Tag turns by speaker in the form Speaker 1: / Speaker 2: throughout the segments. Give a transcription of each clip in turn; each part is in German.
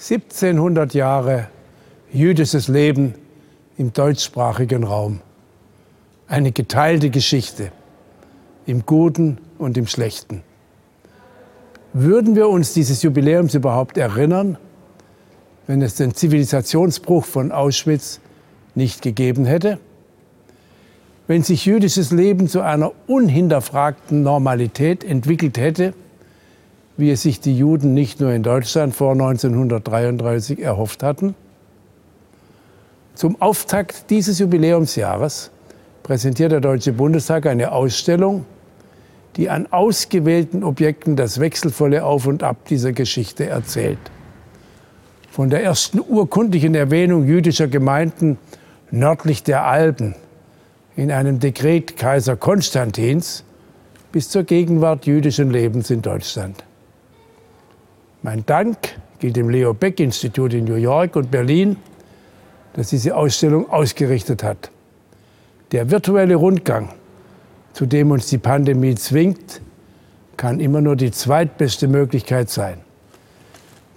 Speaker 1: 1700 Jahre jüdisches Leben im deutschsprachigen Raum. Eine geteilte Geschichte im Guten und im Schlechten. Würden wir uns dieses Jubiläums überhaupt erinnern, wenn es den Zivilisationsbruch von Auschwitz nicht gegeben hätte? Wenn sich jüdisches Leben zu einer unhinterfragten Normalität entwickelt hätte, wie es sich die Juden nicht nur in Deutschland vor 1933 erhofft hatten? Zum Auftakt dieses Jubiläumsjahres präsentiert der Deutsche Bundestag eine Ausstellung, die an ausgewählten Objekten das wechselvolle Auf und Ab dieser Geschichte erzählt. Von der ersten urkundlichen Erwähnung jüdischer Gemeinden nördlich der Alpen in einem Dekret Kaiser Konstantins bis zur Gegenwart jüdischen Lebens in Deutschland. Mein Dank gilt dem Leo Beck Institut in New York und Berlin, das diese Ausstellung ausgerichtet hat. Der virtuelle Rundgang, zu dem uns die Pandemie zwingt, kann immer nur die zweitbeste Möglichkeit sein.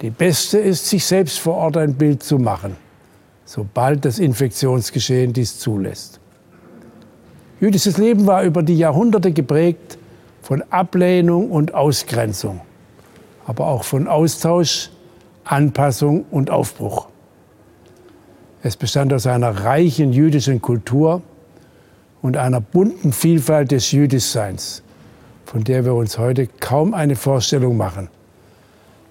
Speaker 1: Die beste ist, sich selbst vor Ort ein Bild zu machen, sobald das Infektionsgeschehen dies zulässt. Jüdisches Leben war über die Jahrhunderte geprägt von Ablehnung und Ausgrenzung aber auch von Austausch, Anpassung und Aufbruch. Es bestand aus einer reichen jüdischen Kultur und einer bunten Vielfalt des Jüdischseins, von der wir uns heute kaum eine Vorstellung machen,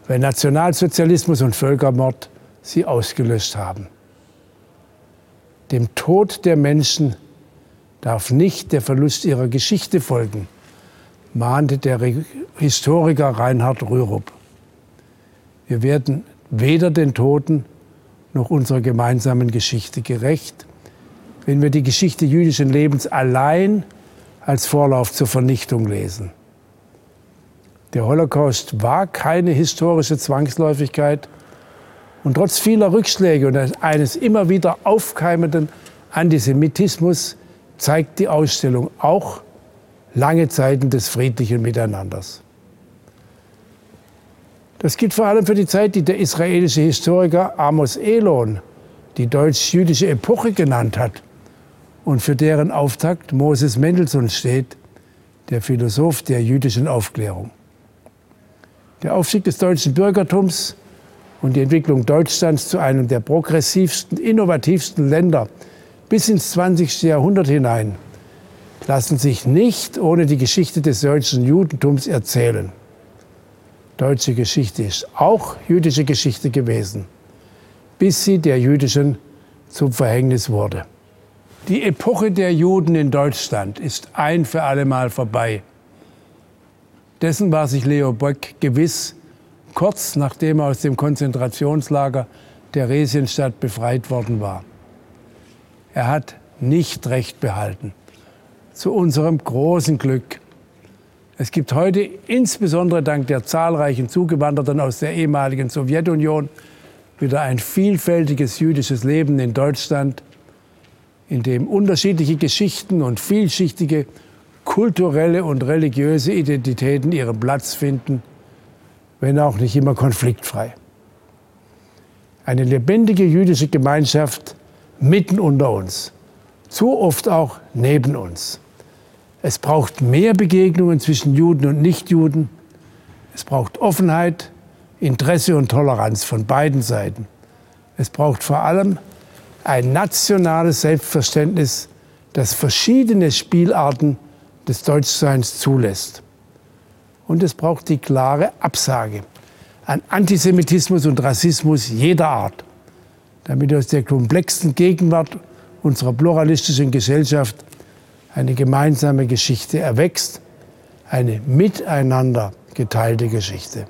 Speaker 1: weil Nationalsozialismus und Völkermord sie ausgelöscht haben. Dem Tod der Menschen darf nicht der Verlust ihrer Geschichte folgen, mahnte der Historiker Reinhard Rürup. Wir werden weder den Toten noch unserer gemeinsamen Geschichte gerecht, wenn wir die Geschichte jüdischen Lebens allein als Vorlauf zur Vernichtung lesen. Der Holocaust war keine historische Zwangsläufigkeit und trotz vieler Rückschläge und eines immer wieder aufkeimenden Antisemitismus zeigt die Ausstellung auch, lange Zeiten des friedlichen Miteinanders. Das gilt vor allem für die Zeit, die der israelische Historiker Amos Elon die deutsch-jüdische Epoche genannt hat und für deren Auftakt Moses Mendelssohn steht, der Philosoph der jüdischen Aufklärung. Der Aufstieg des deutschen Bürgertums und die Entwicklung Deutschlands zu einem der progressivsten, innovativsten Länder bis ins 20. Jahrhundert hinein lassen sich nicht ohne die Geschichte des deutschen Judentums erzählen. Deutsche Geschichte ist auch jüdische Geschichte gewesen, bis sie der jüdischen zum Verhängnis wurde. Die Epoche der Juden in Deutschland ist ein für allemal vorbei. Dessen war sich Leo Böck gewiss, kurz nachdem er aus dem Konzentrationslager der Theresienstadt befreit worden war. Er hat nicht recht behalten zu unserem großen Glück. Es gibt heute insbesondere dank der zahlreichen Zugewanderten aus der ehemaligen Sowjetunion wieder ein vielfältiges jüdisches Leben in Deutschland, in dem unterschiedliche Geschichten und vielschichtige kulturelle und religiöse Identitäten ihren Platz finden, wenn auch nicht immer konfliktfrei. Eine lebendige jüdische Gemeinschaft mitten unter uns, zu oft auch neben uns. Es braucht mehr Begegnungen zwischen Juden und Nichtjuden. Es braucht Offenheit, Interesse und Toleranz von beiden Seiten. Es braucht vor allem ein nationales Selbstverständnis, das verschiedene Spielarten des Deutschseins zulässt. Und es braucht die klare Absage an Antisemitismus und Rassismus jeder Art, damit aus der komplexen Gegenwart unserer pluralistischen Gesellschaft eine gemeinsame Geschichte erwächst, eine miteinander geteilte Geschichte.